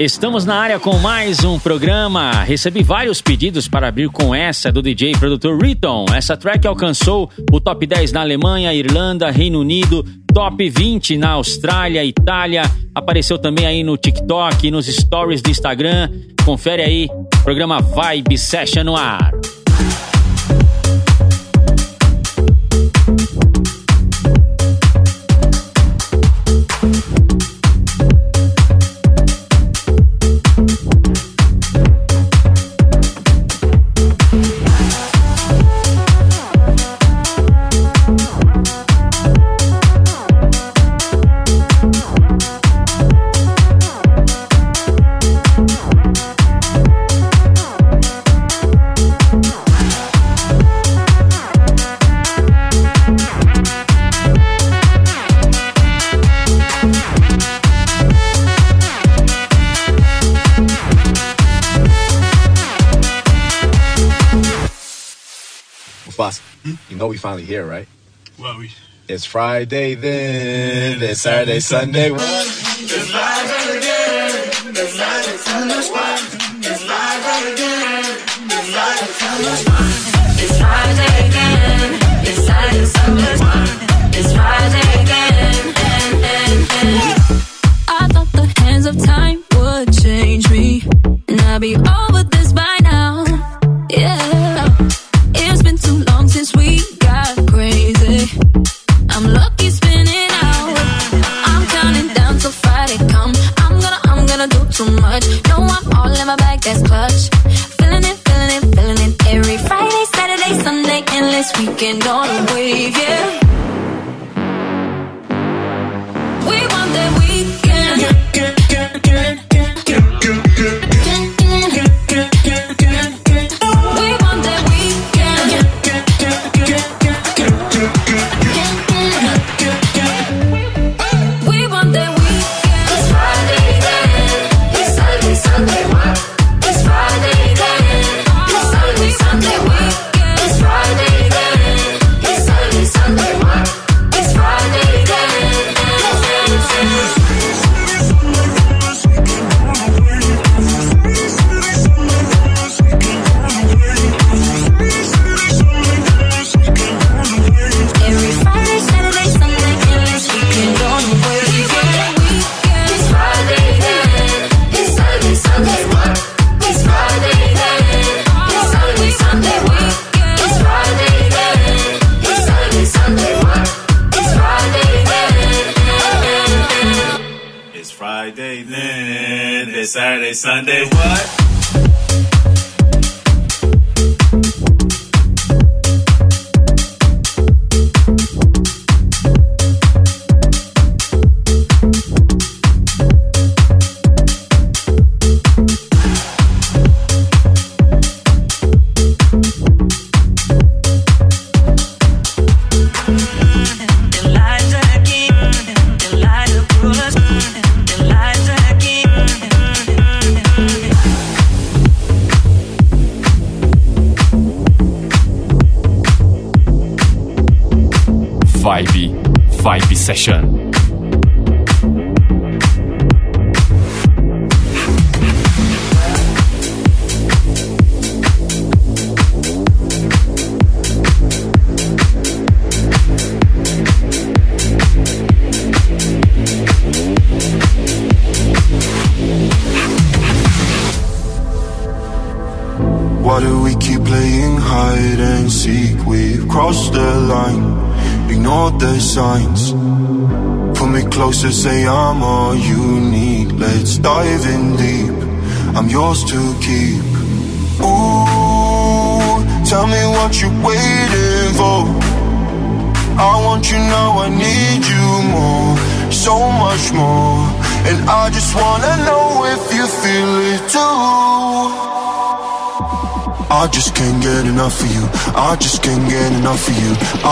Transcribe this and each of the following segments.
Estamos na área com mais um programa. Recebi vários pedidos para abrir com essa do DJ produtor Riton. Essa track alcançou o top 10 na Alemanha, Irlanda, Reino Unido, top 20 na Austrália, Itália. Apareceu também aí no TikTok, nos stories do Instagram. Confere aí, programa Vibe Session no ar. Know we finally here, right? Well, we. It's Friday then. It's Saturday, Sunday. It's live again. It's live it's It's live again. It's live it's Friday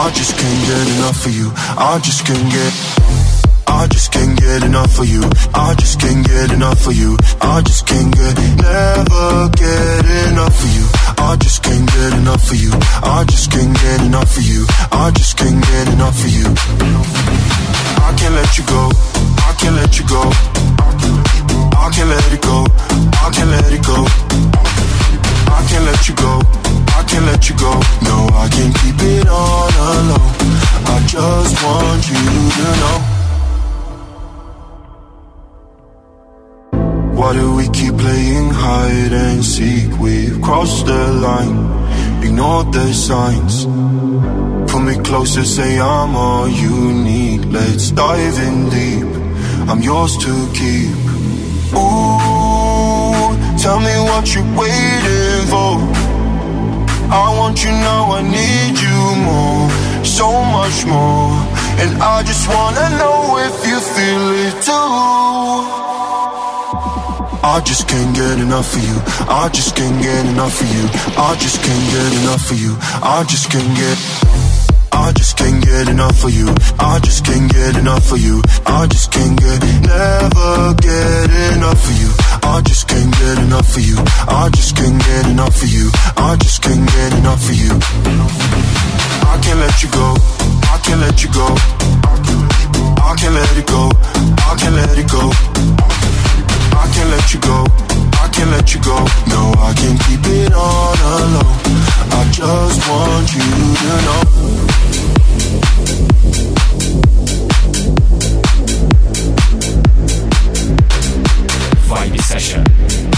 I just can't get enough of you. I just can't get. I just can't get enough of you. I just can't get enough of you. I just can't get, never get enough of you. I just can't get enough of you. I just can't get enough of you. I just can't get enough of you. I can't let you go. I can't let you go. Let you go. No, I can't keep it all alone. I just want you to know. Why do we keep playing hide and seek? We've crossed the line, ignored the signs. Pull me closer, say I'm all you need. Let's dive in deep. I'm yours to keep. Ooh, tell me what you're waiting for. I want you now, I need you more, so much more. And I just wanna know if you feel it too. I just can't get enough of you. I just can't get enough of you. I just can't get enough of you. I just can't get. I just can't get enough of you. I just can't get enough of you. I just can't get, never get enough of you. I just can't get enough of you. I just can't get enough of you. I just can't get enough of you. I can't let you go. I can't let you go. I can't let it go. I can't let it go. I can't let you go. I can't let you go. No, I can't keep it on alone. I just want you to know. Vibe Session.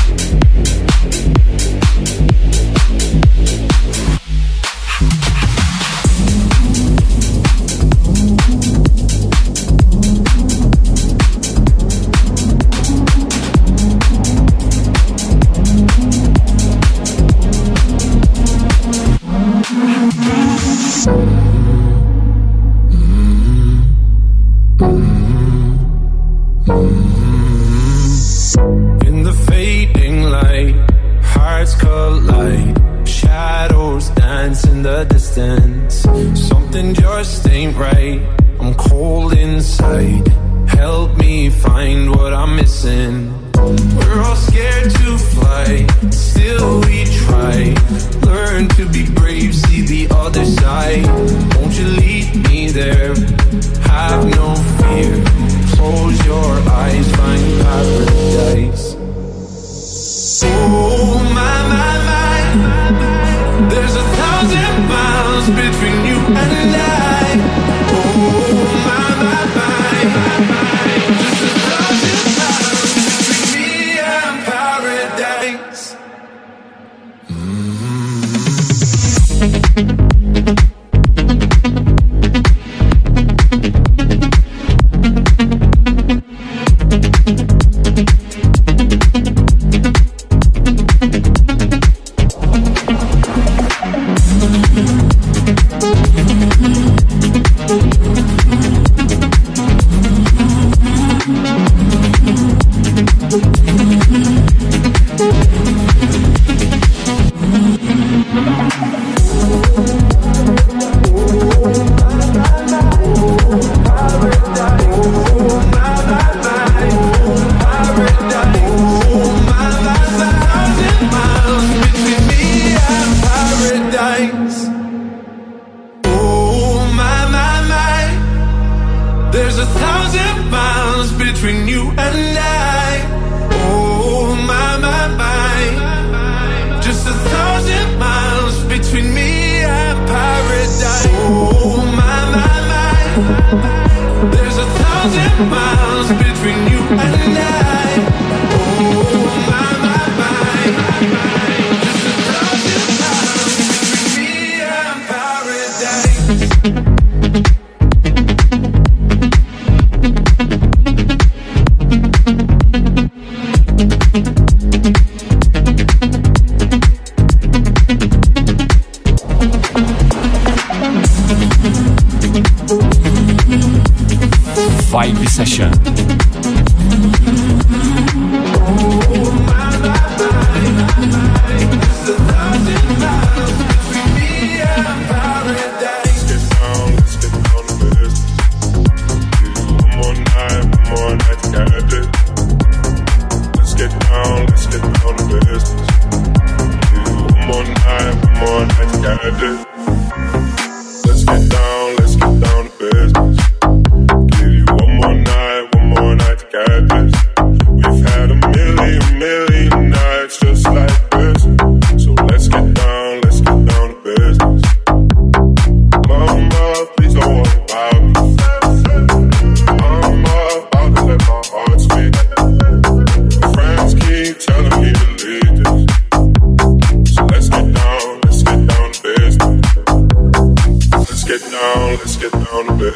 There's a thousand miles between you and I.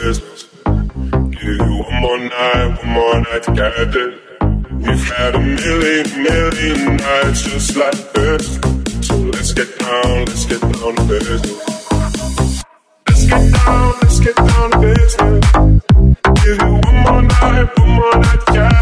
Give you one more night, one more night together. We've had a million, million nights just like this. So let's get down, let's get down to business. Let's get down, let's get down to business. Give you one more night, one more night, together.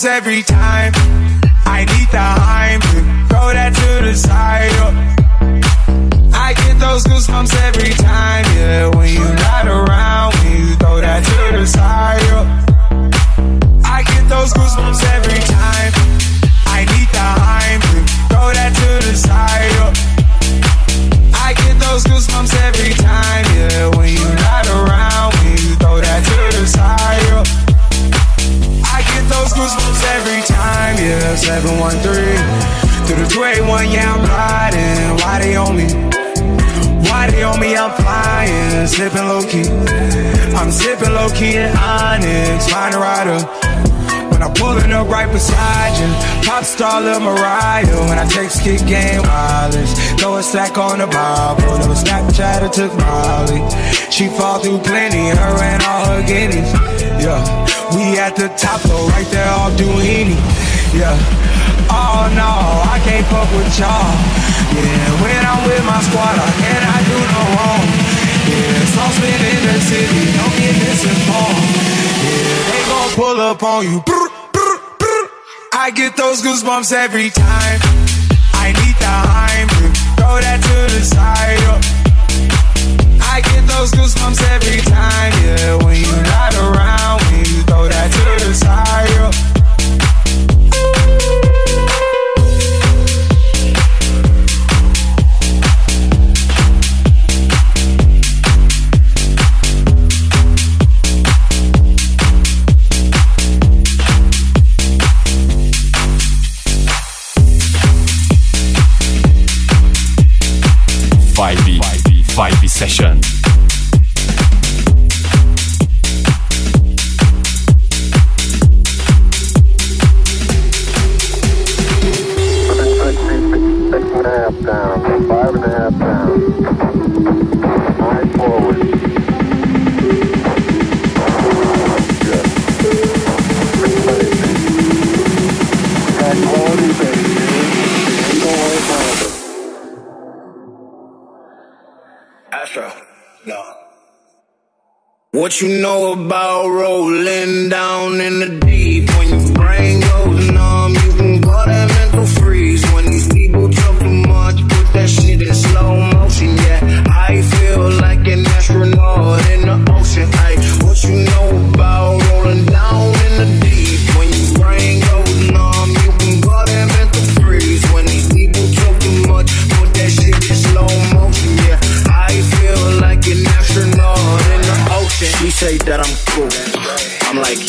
Those every time. I need the Heimlich, throw that to the side. yeah. I get those goosebumps every time, yeah. When you're not around, when you throw that to the side. yeah. I get those goosebumps every time. I need the Heimlich, throw that to the side. yeah. I get those goosebumps every time, sipping low key. I'm sipping low key in Onyx, find a rider. When I'm pulling up right beside you, pop star Lil Mariah. When I take skit game wireless, throw a stack on the Bible. Never Snapchat or took Molly. She fall through plenty, her and all her guineas. Yeah, we at the top though, right there off Duini. Yeah. Oh no, I can't fuck with y'all. Yeah, when I'm with my squad, I cannot do no wrong. Yeah, saucepan in the city, don't get misinformed. Yeah, they gon' pull up on you. Brr, brr, brr. I get those goosebumps every time. I need the Heimlich, throw that to the side. I get those goosebumps every time, yeah. When you're not around, when you throw that to the side. Session. What you know about rolling down in the deep? When your brain goes numb,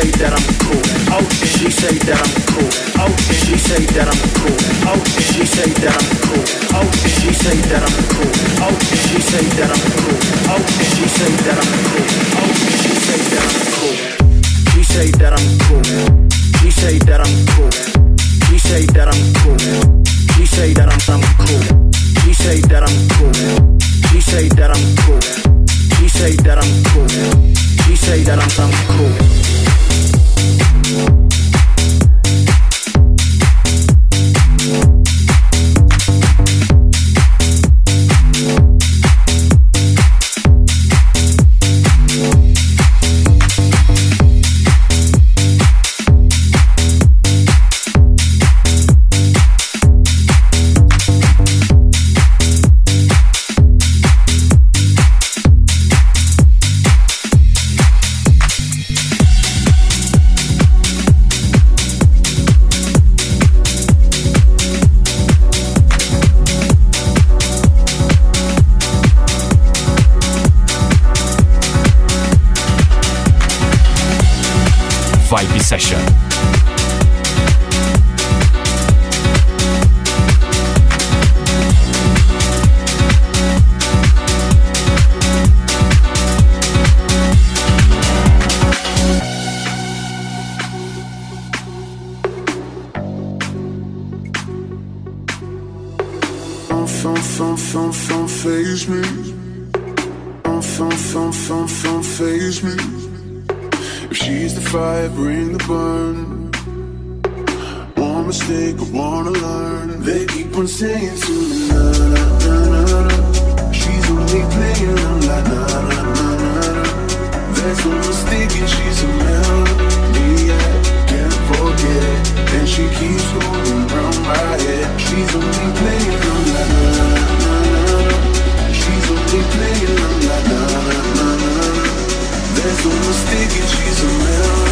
say that. mistake, I wanna learn. They keep on saying to me, na na na na. She's only playing, I'm like, na na na na na. There's no and she's a melody, I can't forget it. And she keeps going round my head. She's only playing, I'm like, na na na na. She's only playing, I'm like, na na na na na. There's no and she's a melody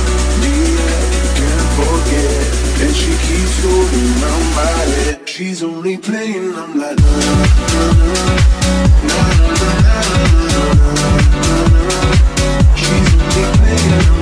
she keeps holding on my head. She's only playing, I'm like, nah, nah, nah, nah, nah, nah, nah, nah, nah. She's only playing, I'm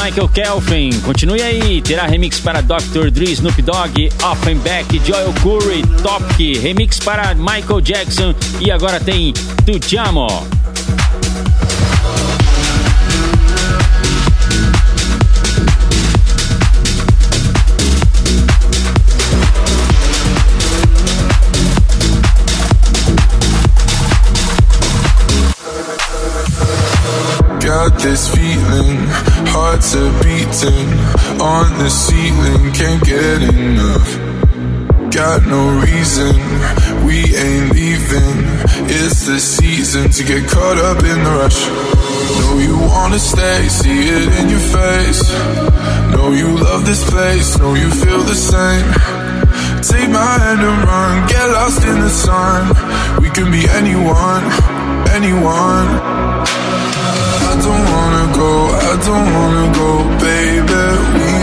Michael Kelvin. Continue aí, terá remix para Dr. Dre, Snoop Dogg, Offenbeck, Joel Curry, Topk, remix para Michael Jackson e agora tem Tu Te Amo. this feet hearts are beating on the ceiling, can't get enough. Got no reason, we ain't leaving. It's the season to get caught up in the rush. Know you wanna stay, see it in your face. Know you love this place, know you feel the same. Take my hand and run, get lost in the sun. We can be anyone, anyone. I don't wanna go I don't wanna go, baby. We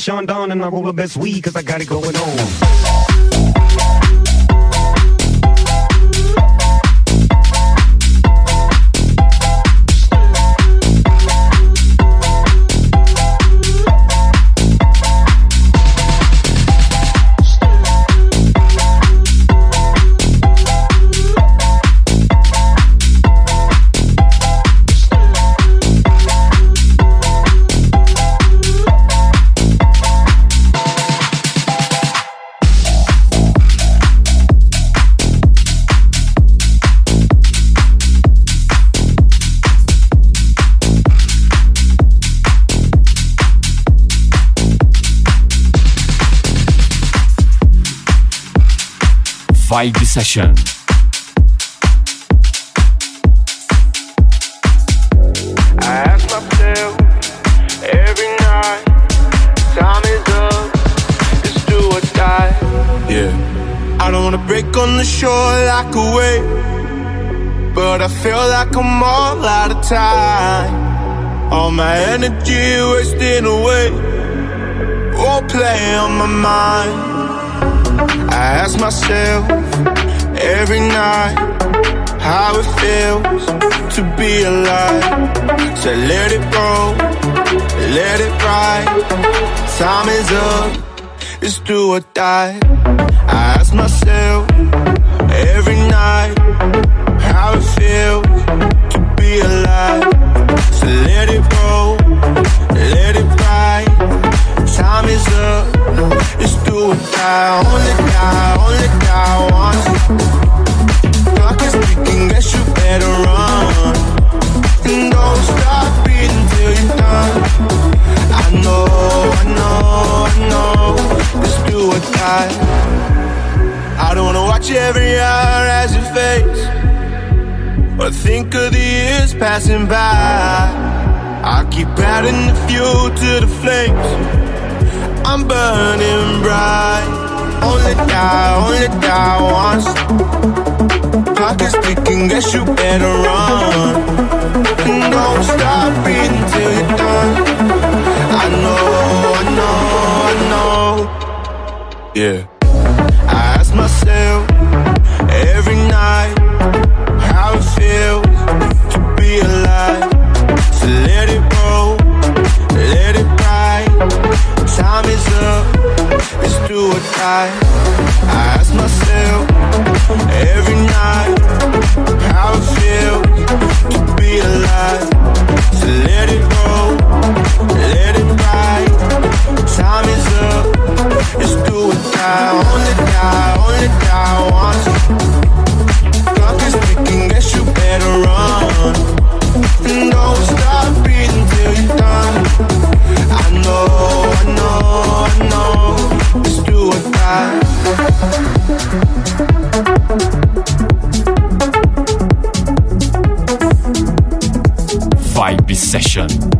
Sean down, and I roll the best weed, cause I got it going on. Or die. Yeah. I don't wanna break on the shore like a wave, but I feel like I'm all out of time. All my energy wasting away, all play on my mind. I ask myself every night how it feels to be alive. So let it go, let it ride. Time is up, it's do or die. I ask myself every night how it feels to be alive. So let it go, let it ride. Time is up, it's do or die. Only die, only die once. Clock is ticking, guess you better run. And don't stop beating till you're done. I know, I know, I know. It's do or die. I don't wanna watch every hour as it fades. Or think of the years passing by. I keep adding the fuel to the flames. I'm burning bright. Only die, only die once. Clock is ticking, guess you better run. And don't stop till you're done. I know, I know, I know. Yeah. I ask myself every night how it feels to be alive. So let it roll, let it. Time is up, it's do die, only die once. Clock is ticking, guess you better run. Don't stop Vibe Session.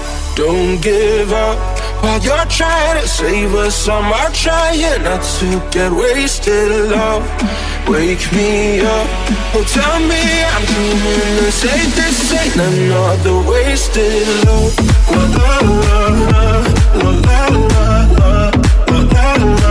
Don't give up while you're trying to save us. I'm trying not to get wasted. Love, wake me up. Oh, tell me I'm dreaming and say this ain't another wasted love. La la la la la la la la la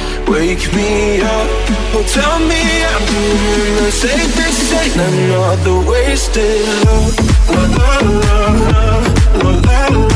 Wake me up. Oh, tell me I'm doing the safest. Ain't another wasted love. La la la la la la la.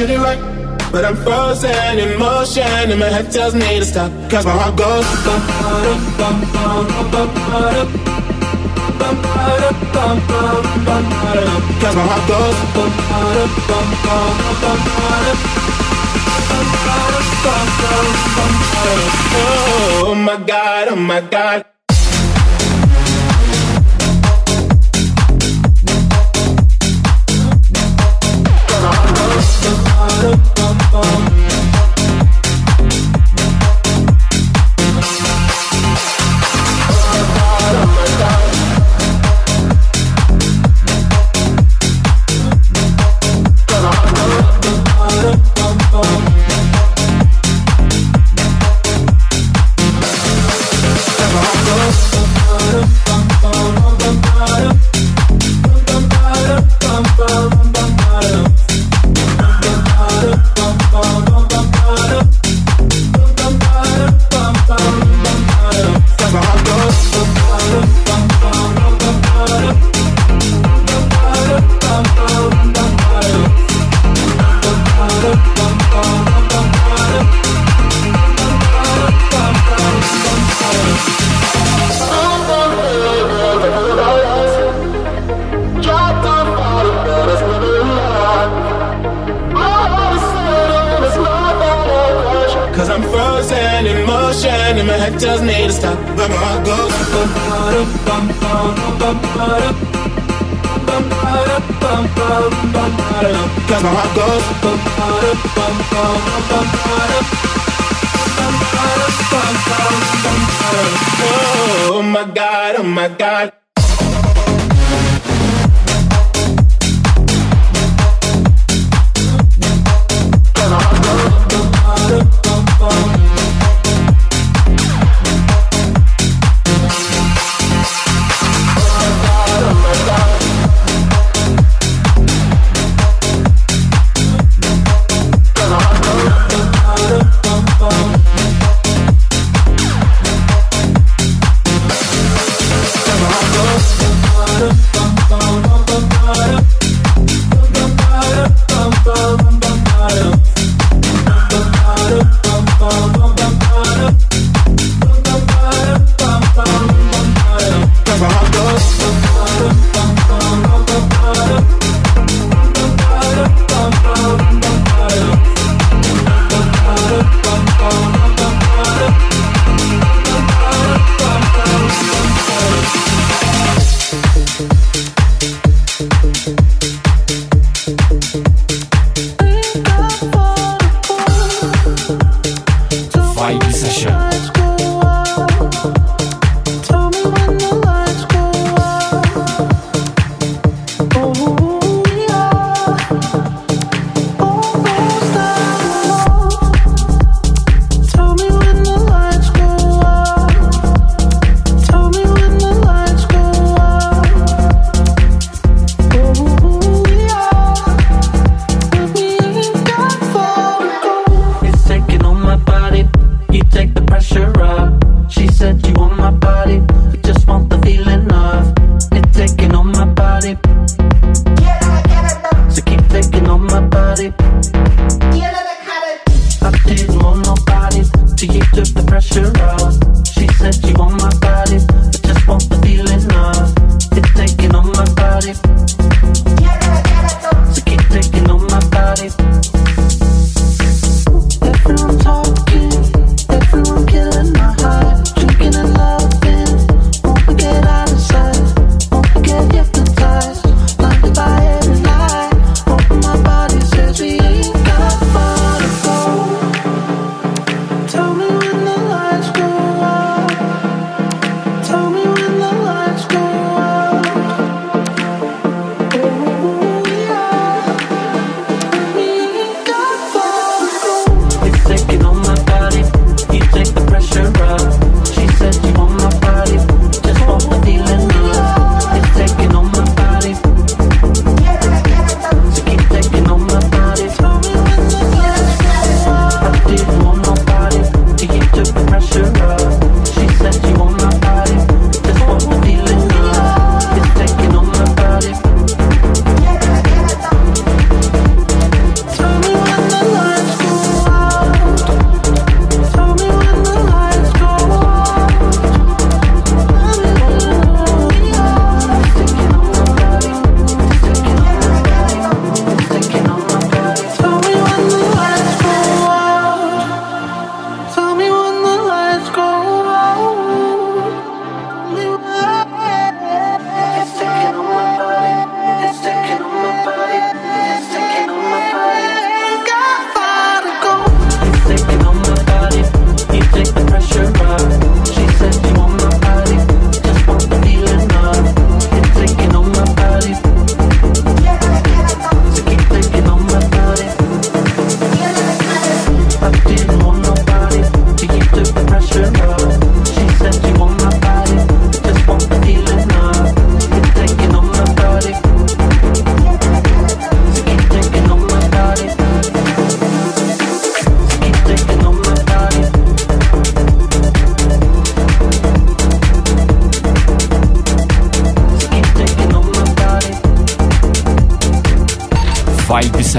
See shoot it right. But I'm frozen in motion, and my head tells me to stop. Cause my heart goes Cause my heart goes Oh my god, oh my god.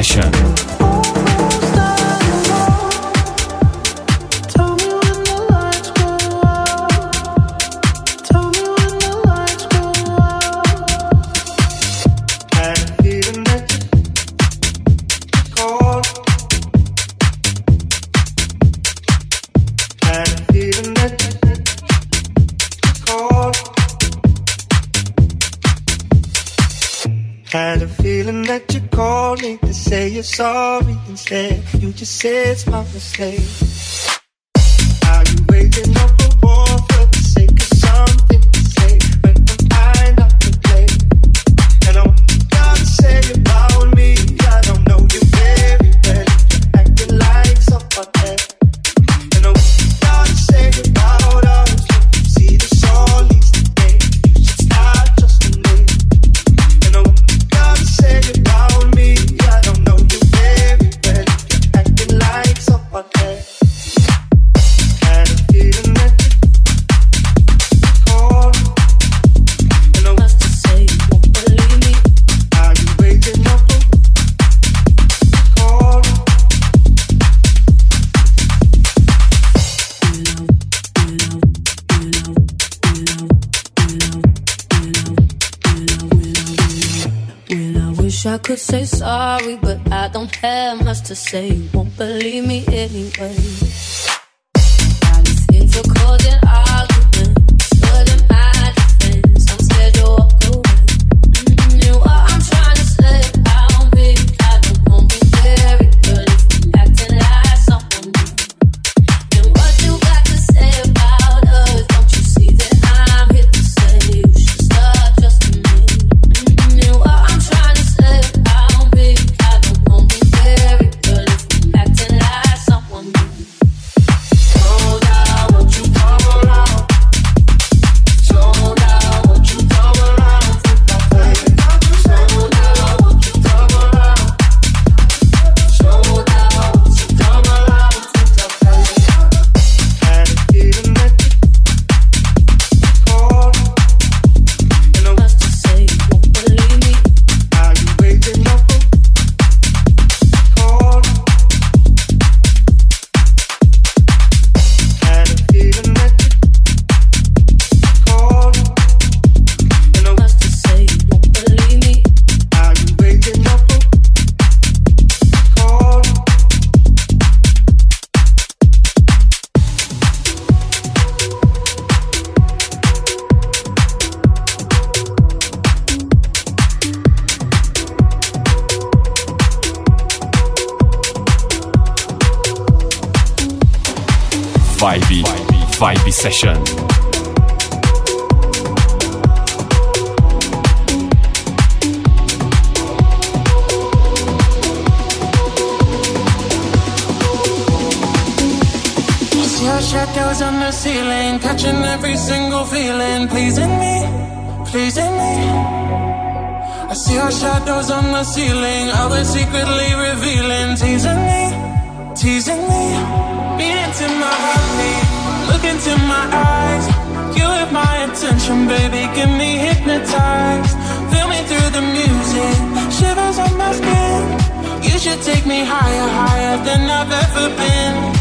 session. sorry, but I don't have much to say. You won't believe me anyway. Now these things are cold and Your shadows on the ceiling, catching every single feeling, pleasing me, pleasing me. I see your shadows on the ceiling, all secretly revealing, teasing me, teasing me. Beat into my heartbeat, look into my eyes. You have my attention, baby, give me hypnotized. Feel me through the music, shivers on my skin. You should take me higher, higher than I've ever been.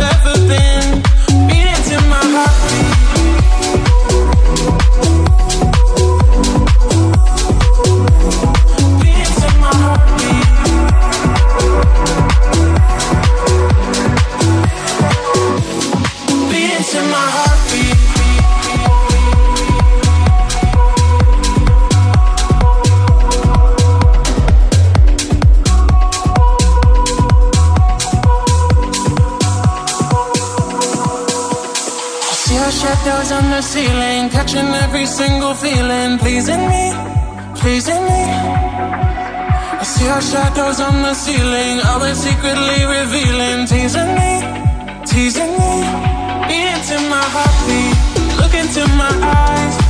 ceiling, catching every single feeling, pleasing me, pleasing me. I see our shadows on the ceiling, all secretly revealing, teasing me, teasing me. Beat into my heartbeat, look into my eyes.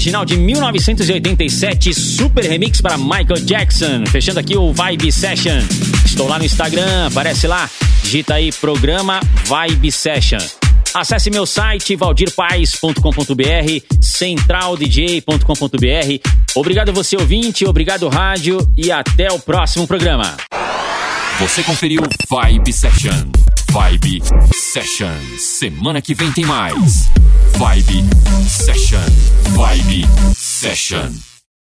original de 1987, super remix para Michael Jackson. Fechando aqui o Vibe Session. Estou lá no Instagram, aparece lá. Digita aí programa Vibe Session. Acesse meu site valdirpaes.com.br, centraldj.com.br. Obrigado você ouvinte, obrigado rádio e até o próximo programa. Você conferiu Vibe Session. Vibe Session. Semana que vem tem mais. Vibe Session. Vibe Session.